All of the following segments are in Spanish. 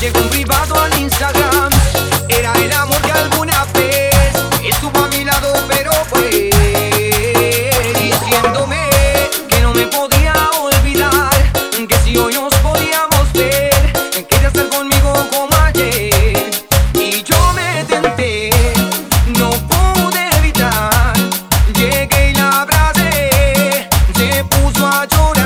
llegó un privado al Instagram. Era el amor que alguna vez estuvo a mi lado, pero fue diciéndome que no me podía olvidar. Que si hoy nos podíamos ver, quería estar conmigo como ayer. Y yo me tenté, no pude evitar. Llegué y la abracé, se puso a llorar.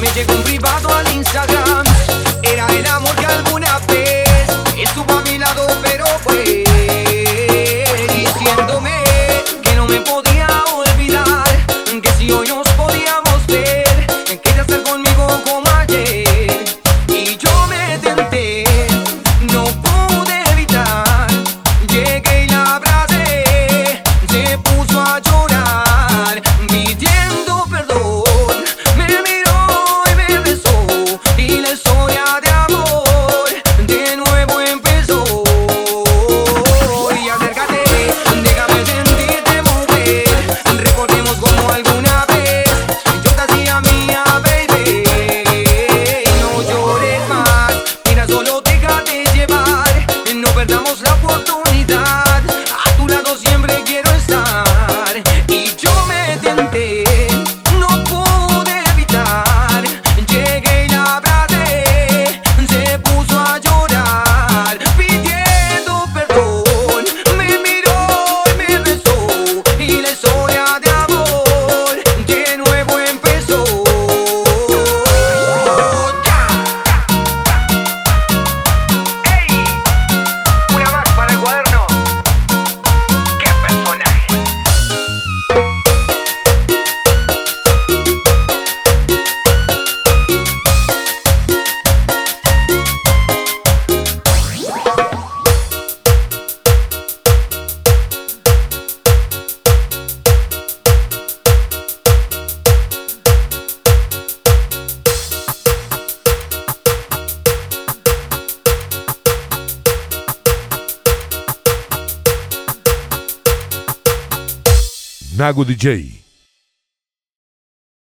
Me llegó un privado al Instagram. Era el amor que alguna vez estuvo a mi lado, pero fue. alguna Nago DJ.